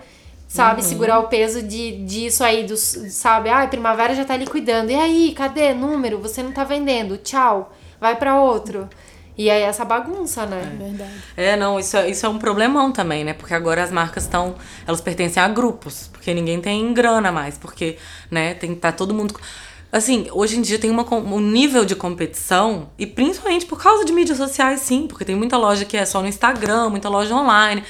sabe? Uhum. Segurar o peso de, disso aí, do, sabe? Ah, primavera já tá liquidando. E aí, cadê? Número, você não tá vendendo. Tchau. Vai para outro. E aí essa bagunça, né? É verdade. É, não, isso, é, isso é um problemão também, né? Porque agora as marcas estão. Elas pertencem a grupos. Porque ninguém tem grana mais. Porque, né, tem tá todo mundo. Assim, hoje em dia tem uma, um nível de competição, e principalmente por causa de mídias sociais, sim, porque tem muita loja que é só no Instagram, muita loja online.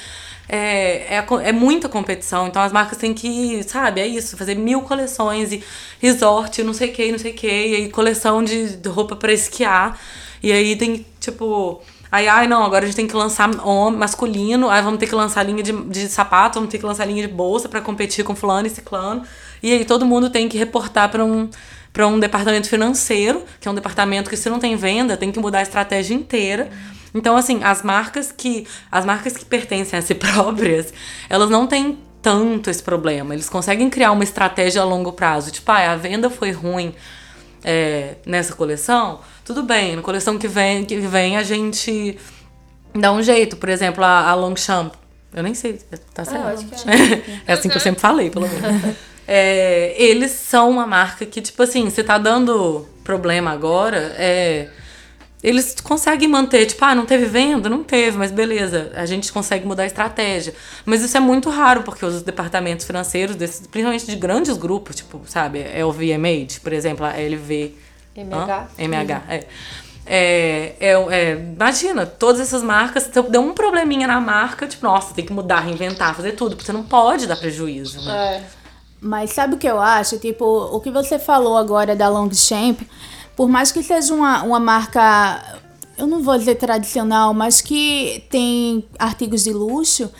É, é, é, muita competição, então as marcas têm que, sabe, é isso, fazer mil coleções e resort, não sei o que, não sei o que, e coleção de, de roupa para esquiar. E aí tem, tipo. Aí, ai, não, agora a gente tem que lançar homem, masculino, aí vamos ter que lançar linha de, de sapato, vamos ter que lançar linha de bolsa para competir com fulano e ciclano. E aí todo mundo tem que reportar para um para um departamento financeiro, que é um departamento que se não tem venda, tem que mudar a estratégia inteira. Então, assim, as marcas que as marcas que pertencem a si <laughs> próprias, elas não têm tanto esse problema. Eles conseguem criar uma estratégia a longo prazo. Tipo, ah, a venda foi ruim é, nessa coleção, tudo bem, na coleção que vem, que vem a gente dá um jeito. Por exemplo, a, a Longchamp. Eu nem sei, tá certo? Ah, acho que é. <laughs> é assim que eu sempre falei, pelo menos. é, eles são uma marca que, tipo assim, se tá dando problema agora, é eles conseguem manter, tipo, ah, não teve venda? Não teve, mas beleza, a gente consegue mudar a estratégia. Mas isso é muito raro, porque os departamentos financeiros, desses, principalmente de grandes grupos, tipo, sabe, LVMH, por exemplo, a LV MH. MH, é. É, é, é, imagina, todas essas marcas, se deu um probleminha na marca, tipo, nossa, tem que mudar, reinventar, fazer tudo, porque você não pode dar prejuízo. Né? É. Mas sabe o que eu acho? Tipo, o que você falou agora da Longchamp, por mais que seja uma, uma marca, eu não vou dizer tradicional, mas que tem artigos de luxo,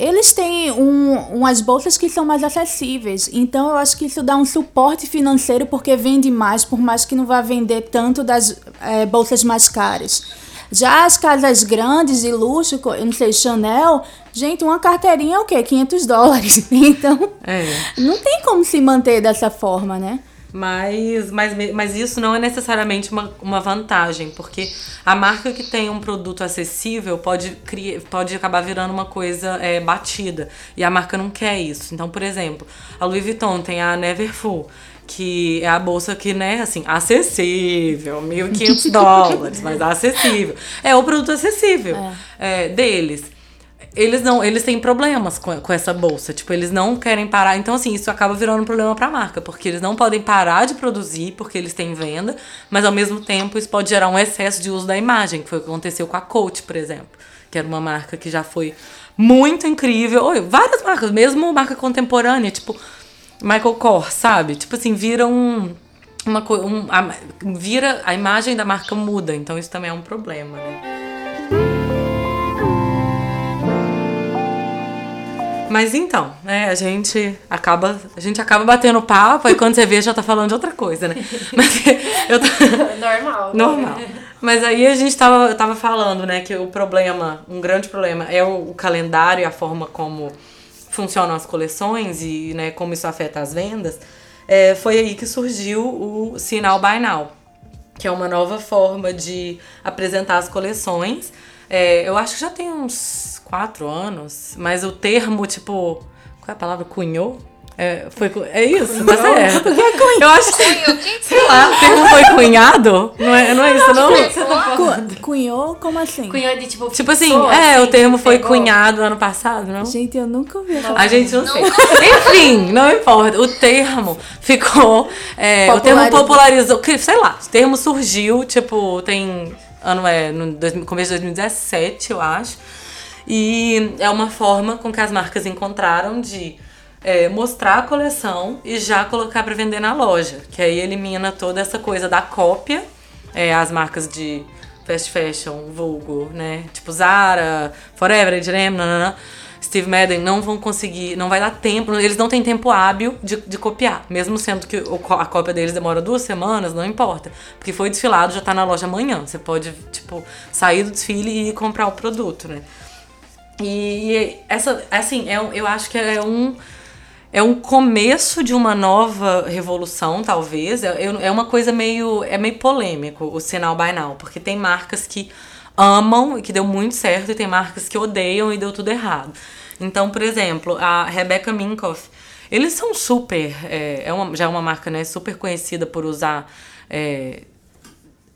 eles têm um, umas bolsas que são mais acessíveis. Então eu acho que isso dá um suporte financeiro porque vende mais, por mais que não vá vender tanto das é, bolsas mais caras. Já as casas grandes de luxo, eu não sei, Chanel, gente, uma carteirinha é o quê? 500 dólares. <laughs> Então, é. não tem como se manter dessa forma, né? Mas, mas, mas isso não é necessariamente uma, uma vantagem, porque a marca que tem um produto acessível pode, criar, pode acabar virando uma coisa é, batida. E a marca não quer isso. Então, por exemplo, a Louis Vuitton tem a Neverfull, que é a bolsa que, né, assim, acessível, 1.500 <laughs> dólares, mas acessível. É o produto acessível é. É, deles eles não, eles têm problemas com, com essa bolsa. Tipo, eles não querem parar. Então, assim, isso acaba virando um problema pra marca, porque eles não podem parar de produzir porque eles têm venda, mas ao mesmo tempo isso pode gerar um excesso de uso da imagem, que foi o que aconteceu com a Coach, por exemplo, que era uma marca que já foi muito incrível. Oi, várias marcas, mesmo marca contemporânea, tipo Michael Kors, sabe? Tipo assim, vira um uma um, a, vira a imagem da marca muda, então isso também é um problema, né? Mas então, né, a gente acaba, a gente acaba batendo papo e quando você vê já tá falando de outra coisa, né? <laughs> Mas eu tô... normal. Normal. Mas aí a gente tava, eu tava falando, né, que o problema, um grande problema é o, o calendário e a forma como funcionam as coleções e, né, como isso afeta as vendas. É, foi aí que surgiu o Sinal By Now, que é uma nova forma de apresentar as coleções. É, eu acho que já tem uns quatro anos, mas o termo, tipo, qual é a palavra? Cunhou? É, foi, é isso, tá certo. O que é cunhado? Eu acho que, <laughs> sei lá, o termo foi cunhado? Não é, não é isso, não? Cu- Cunhou? Como assim? Cunhou de tipo. Tipo assim, é, assim, o termo foi pegou. cunhado ano passado, não? Gente, eu nunca ouvi falar. A gente não sei. <laughs> Enfim, não importa. O termo ficou. é, o termo Popularizou. Sei lá, o termo surgiu, tipo, tem. Ano é no começo de 2017, eu acho. E é uma forma com que as marcas encontraram de é, mostrar a coleção e já colocar pra vender na loja. Que aí elimina toda essa coisa da cópia. É, as marcas de fast fashion, vulgo, né? Tipo Zara, Forever, H&M, nananã. Steve Madden não vão conseguir, não vai dar tempo, eles não têm tempo hábil de, de copiar. Mesmo sendo que a cópia deles demora duas semanas, não importa. Porque foi desfilado, já tá na loja amanhã. Você pode, tipo, sair do desfile e ir comprar o produto, né? E essa, assim, é, eu acho que é um é um começo de uma nova revolução, talvez. É, é uma coisa meio é meio polêmico o sinal buy now, porque tem marcas que amam e que deu muito certo e tem marcas que odeiam e deu tudo errado. Então, por exemplo, a Rebecca Minkoff, eles são super é, é uma, já é uma marca né, super conhecida por usar é,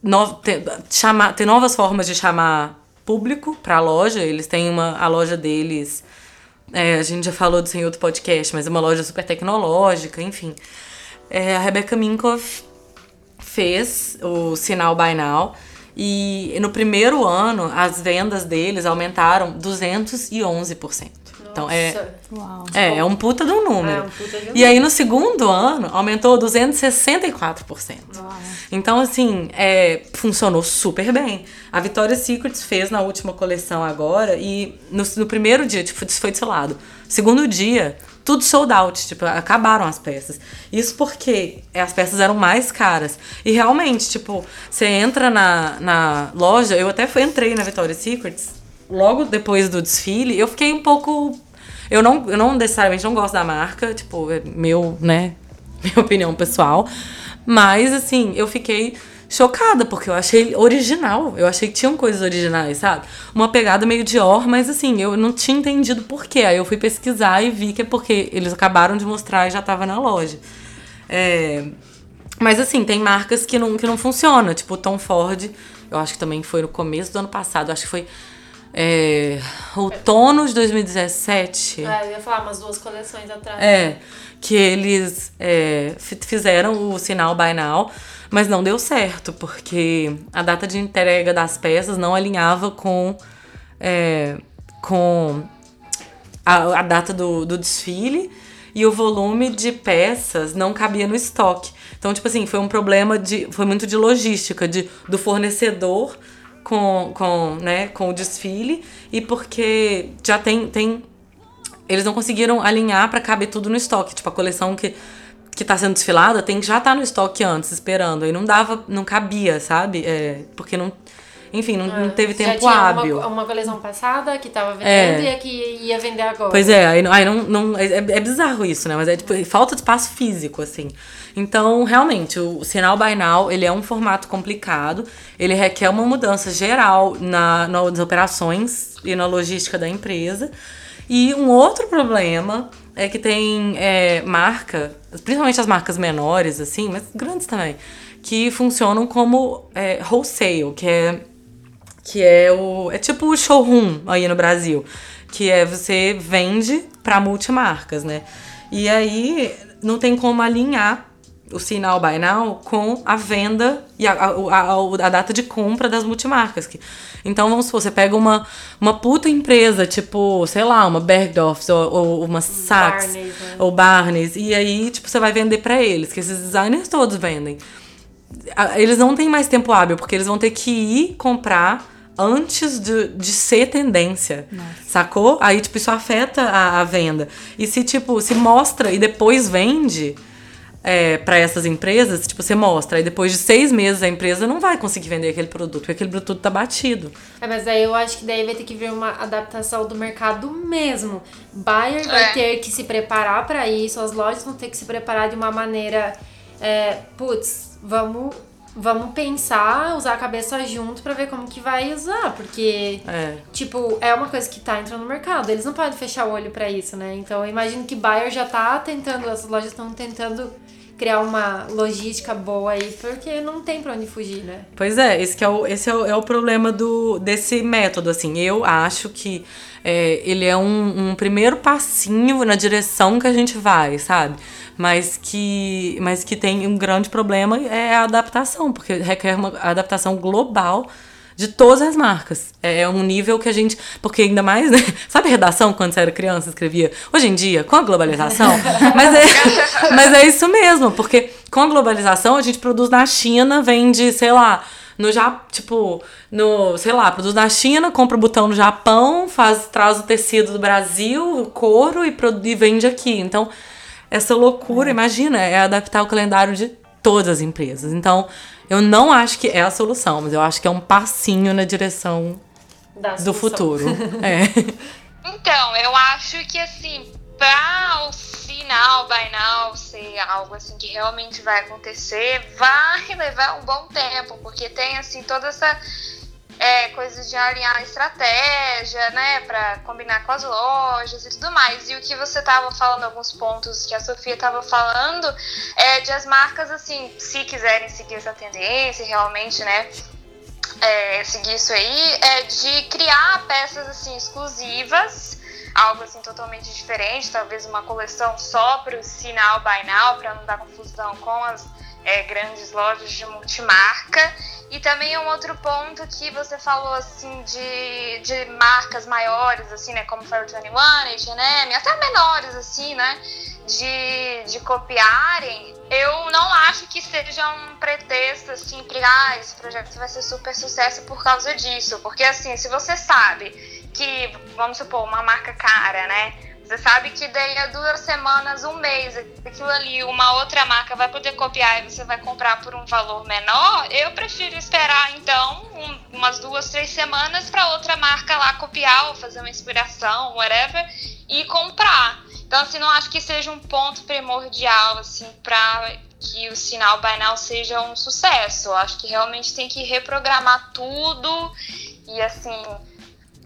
no, ter, chamar, ter novas formas de chamar público para a loja. Eles têm uma a loja deles. é, a gente já falou disso em outro podcast, mas é uma loja super tecnológica, enfim. É, a Rebecca Minkoff fez o sinal Buy Now e no primeiro ano as vendas deles aumentaram 211%. Então é, Nossa. Uau. é, é um puta de um número. É um puta de um e aí no segundo ano aumentou 264%. Então, assim, é, funcionou super bem. A Victoria's Secret fez na última coleção agora e no, no primeiro dia, tipo, foi desfilado. Segundo dia, tudo sold out, tipo, acabaram as peças. Isso porque as peças eram mais caras. E realmente, tipo, você entra na, na loja, eu até entrei na Victoria's Secrets logo depois do desfile, eu fiquei um pouco. Eu não, eu não necessariamente não gosto da marca, tipo, é meu, né? <laughs> Minha opinião pessoal. Mas, assim, eu fiquei chocada, porque eu achei original. Eu achei que tinham coisas originais, sabe? Uma pegada meio Dior, mas assim, eu não tinha entendido por quê. Aí eu fui pesquisar e vi que é porque eles acabaram de mostrar e já tava na loja. É, mas assim, tem marcas que não, que não funcionam. Tipo, o Tom Ford, eu acho que também foi no começo do ano passado. Acho que foi é, outono de 2017. É, eu ia falar umas duas coleções atrás. É, que eles é, fi- fizeram o sinal Buy Now, mas não deu certo, porque a data de entrega das peças não alinhava com, é, com a, a data do, do desfile e o volume de peças não cabia no estoque. Então, tipo assim, foi um problema de. Foi muito de logística, de, do fornecedor com, com, né, com o desfile, e porque já tem. tem eles não conseguiram alinhar pra caber tudo no estoque. Tipo, a coleção que, que tá sendo desfilada tem que já tá no estoque antes, esperando. Aí não dava, não cabia, sabe? É, porque não. Enfim, não, não teve É, tempo hábil. Uma, uma coleção passada que tava vendendo É. e a que ia vender agora. Pois é, aí, não- aí não, não é, é bizarro isso, né? Mas é tipo, falta de espaço físico, assim. Então, realmente, o sinal Now, ele é um formato complicado, ele requer uma mudança geral na, nas operações e na logística da empresa. E um outro problema é que tem é, marca, principalmente as marcas menores, assim, mas grandes também, que funcionam como é, wholesale, que é que é o é tipo o showroom aí no Brasil, que é você vende para multimarcas, né? E aí não tem como alinhar o sinal buy now com a venda e a, a, a, a data de compra das multimarcas. Que, então, vamos supor, você pega uma, uma puta empresa, tipo, sei lá, uma Bergdorf ou, ou uma Saks né? ou Barnes, e aí, tipo, você vai vender para eles, que esses designers todos vendem eles não têm mais tempo hábil, porque eles vão ter que ir comprar antes de, de ser tendência. Sacou? Aí, tipo, isso afeta a, a venda. E se, tipo, se mostra e depois vende é, para essas empresas, tipo, você mostra, aí depois de seis meses a empresa não vai conseguir vender aquele produto, porque aquele produto tá batido. É, mas daí eu acho que daí vai ter que vir uma adaptação do mercado mesmo. Buyer vai É. ter que se preparar pra isso, as lojas vão ter que se preparar de uma maneira. É, putz, vamos vamos pensar, usar a cabeça junto pra ver como que vai usar, porque, É. tipo, é uma coisa que tá entrando no mercado, eles não podem fechar o olho pra isso, né? Então eu imagino que Bayer já tá tentando, essas lojas estão tentando criar uma logística boa aí, porque não tem pra onde fugir, né? Pois é, esse, é, o, esse é, o, é o problema do, desse método, assim. Eu acho que é, ele é um, um primeiro passinho na direção que a gente vai, sabe? Mas que, mas que tem um grande problema é a adaptação, porque requer uma adaptação global de todas as marcas. É um nível que a gente. Porque ainda mais, né? <laughs> Sabe redação quando você era criança, escrevia? Hoje em dia, com a globalização. <laughs> mas, é, <laughs> mas é isso mesmo, porque com a globalização a gente produz na China, vende, sei lá. No já, tipo, no, sei lá, produz na China, compra o botão no Japão, faz, traz o tecido do Brasil, o couro e, e vende aqui. Então, essa loucura, imagina, é adaptar o calendário de todas as empresas. Então, eu não acho que é a solução, mas eu acho que é um passinho na direção Da do futuro. <laughs> é. Então, eu acho que assim, pra o sinal by now ser algo assim que realmente vai acontecer, vai <laughs> levar um bom tempo, porque tem assim toda essa é, coisa de alinhar a estratégia, né, pra combinar com as lojas e tudo mais. E o que você tava falando, alguns pontos que a Sofia tava falando, é de as marcas, assim, se quiserem seguir essa tendência, realmente, né, é, seguir isso aí, é de criar peças assim exclusivas, algo assim totalmente diferente, talvez uma coleção só para o sinal by now, para não dar confusão com as é, grandes lojas de multimarca. E também um outro ponto que você falou assim de, de marcas maiores, assim, né, como Forever 21, H&M, até menores assim, né, de, de copiarem, eu não acho que seja um pretexto assim para ah, esse projeto vai ser super sucesso por causa disso, porque assim, se você sabe que, vamos supor, uma marca cara, né? Você sabe que daí a duas semanas, um mês, aquilo ali, uma outra marca vai poder copiar e você vai comprar por um valor menor, eu prefiro esperar então um- umas duas, três semanas para outra marca lá copiar ou fazer uma inspiração, whatever, e comprar. Então, assim, não acho que seja um ponto primordial, assim, para que o sinal now seja um sucesso. Eu acho que realmente tem que reprogramar tudo e, assim,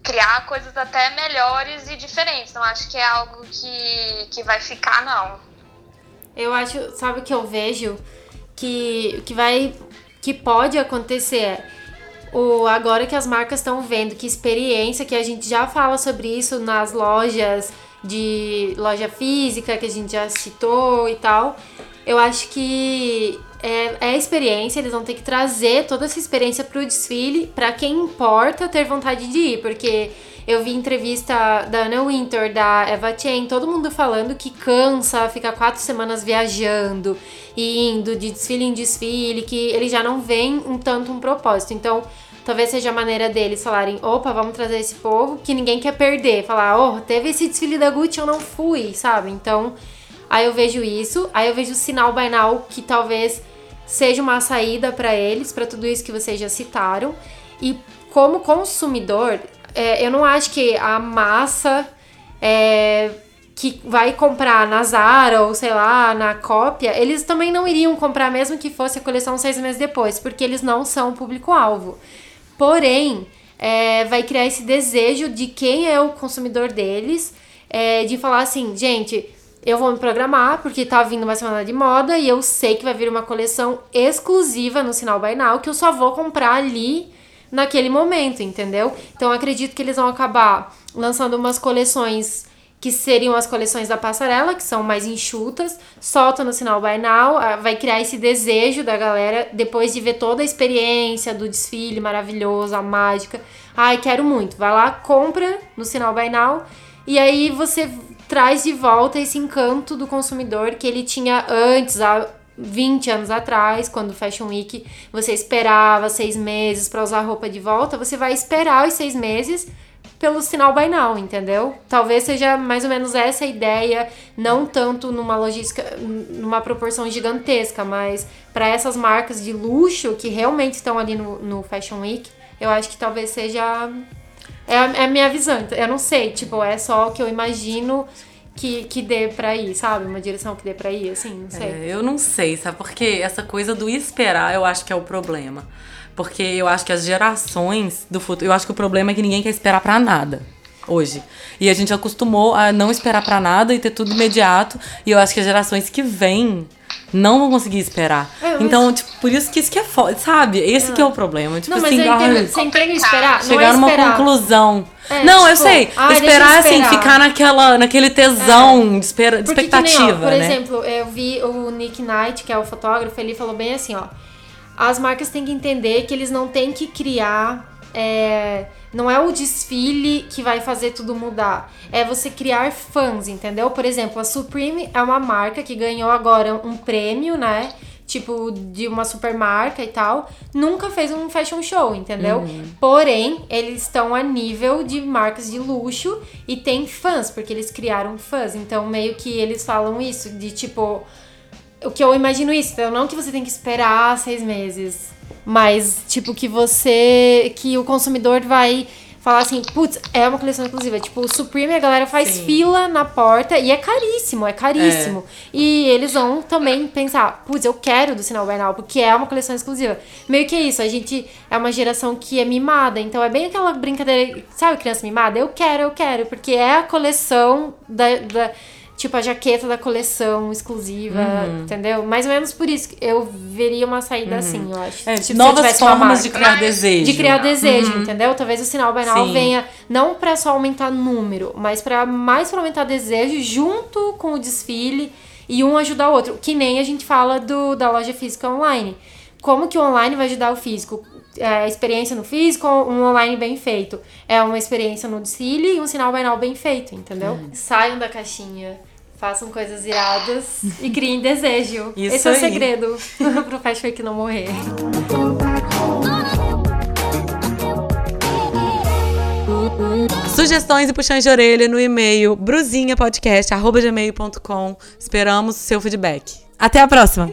criar coisas até melhores e diferentes. Não acho que é algo que, que vai ficar, não. Eu acho, sabe o que eu vejo? Que, que vai. que pode acontecer é. O, agora que as marcas estão vendo que experiência, que a gente já fala sobre isso nas lojas de loja física, que a gente já citou e tal. Eu acho que é, é experiência, eles vão ter que trazer toda essa experiência pro desfile, para quem importa ter vontade de ir, porque eu vi entrevista da Anna Winter, da Eva Chen, todo mundo falando que cansa ficar quatro semanas viajando e indo de desfile em desfile, que ele já não vem um tanto um propósito. Então, talvez seja a maneira deles falarem: opa, vamos trazer esse povo que ninguém quer perder. Falar: oh, teve esse desfile da Gucci, eu não fui, sabe? Então, aí eu vejo isso. Aí eu vejo o sinal now, que talvez seja uma saída para eles, para tudo isso que vocês já citaram. E como consumidor, é, eu não acho que a massa é, que vai comprar na Zara ou sei lá, na cópia, eles também não iriam comprar mesmo que fosse a coleção seis meses depois, porque eles não são público-alvo. Porém, é, vai criar esse desejo de quem é o consumidor deles, é, de falar assim, gente, eu vou me programar porque tá vindo uma semana de moda e eu sei que vai vir uma coleção exclusiva no Sinal Now que eu só vou comprar ali naquele momento, entendeu? Então acredito que eles vão acabar lançando umas coleções que seriam as coleções da passarela, que são mais enxutas, solta no sinal now, ah, vai criar esse desejo da galera depois de ver toda a experiência do desfile maravilhoso, a mágica. Ai, quero muito. Vai lá, compra no sinal now e aí você traz de volta esse encanto do consumidor que ele tinha antes, há 20 anos atrás, quando o Fashion Week você esperava seis meses para usar a roupa de volta, você vai esperar os seis meses pelo sinal by now, entendeu? Talvez seja mais ou menos essa a ideia, não tanto numa logística, numa proporção gigantesca, mas para essas marcas de luxo que realmente estão ali no, no Fashion Week, eu acho que talvez seja. É a, é a minha visão. Eu não sei, tipo, é só o que eu imagino que, que dê pra ir, sabe? Uma direção que dê pra ir, assim, não sei. É, eu não sei, sabe? Porque essa coisa do esperar eu acho que é o problema. Porque eu acho que as gerações do futuro. Eu acho que o problema é que ninguém quer esperar pra nada hoje. E a gente acostumou a não esperar pra nada e ter tudo imediato. E eu acho que as gerações que vêm não vão conseguir esperar. É, mas- Então, tipo, por isso que isso que é foda, sabe? Esse que é o problema. Tipo não, mas assim, eu entendo, ai, você entende esperar? chegar é numa esperar. conclusão. É, não, eu tipo, sei. ai, deixa eu esperar, assim, esperar. ficar naquela, naquele tesão de, espera, de expectativa, que nem, ó, por né? exemplo, eu vi o Nick Knight, que é o fotógrafo, ele falou bem assim, ó. As marcas têm que entender que eles não têm que criar. é, não é o desfile que vai fazer tudo mudar. É você criar fãs, entendeu? Por exemplo, a Supreme é uma marca que ganhou agora um prêmio, né? Tipo, de uma super marca e tal. Nunca fez um fashion show, entendeu? Porém, eles estão a nível de marcas de luxo e tem fãs, porque eles criaram fãs. Então, meio que eles falam isso, de tipo. O que eu imagino isso, então não que você tem que esperar seis meses, mas tipo que você. que o consumidor vai falar assim, putz, é uma coleção exclusiva. Tipo, o Supreme a galera faz Sim. fila na porta e é caríssimo, é caríssimo. E eles vão também pensar, putz, eu quero do Sinal Bernal, porque é uma coleção exclusiva. Meio que é isso, a gente é uma geração que é mimada, então é bem aquela brincadeira, sabe, criança mimada? Eu quero, eu quero, porque é a coleção da- da Tipo, a jaqueta da coleção exclusiva, Uhum. entendeu? Mais ou menos por isso que eu veria uma saída assim, eu acho. É, Tipo, se eu novas formas de criar desejo. De criar desejo, entendeu? Talvez o sinal banal Sim. venha não pra só aumentar número, mas para mais pra aumentar desejo junto com o desfile e um ajudar o outro. Que nem a gente fala do, da loja física online. Como que o online vai ajudar o físico? É, a experiência no físico ou um online bem feito? É uma experiência no desfile e um sinal banal bem feito, entendeu? Uhum. Saiam da caixinha. Façam coisas iradas e criem <laughs> desejo. Isso Esse aí. é o segredo <laughs> pro Fast Fake não morrer. Sugestões e puxões de orelha no e-mail brusinhapodcast.com. Esperamos seu feedback. Até a próxima!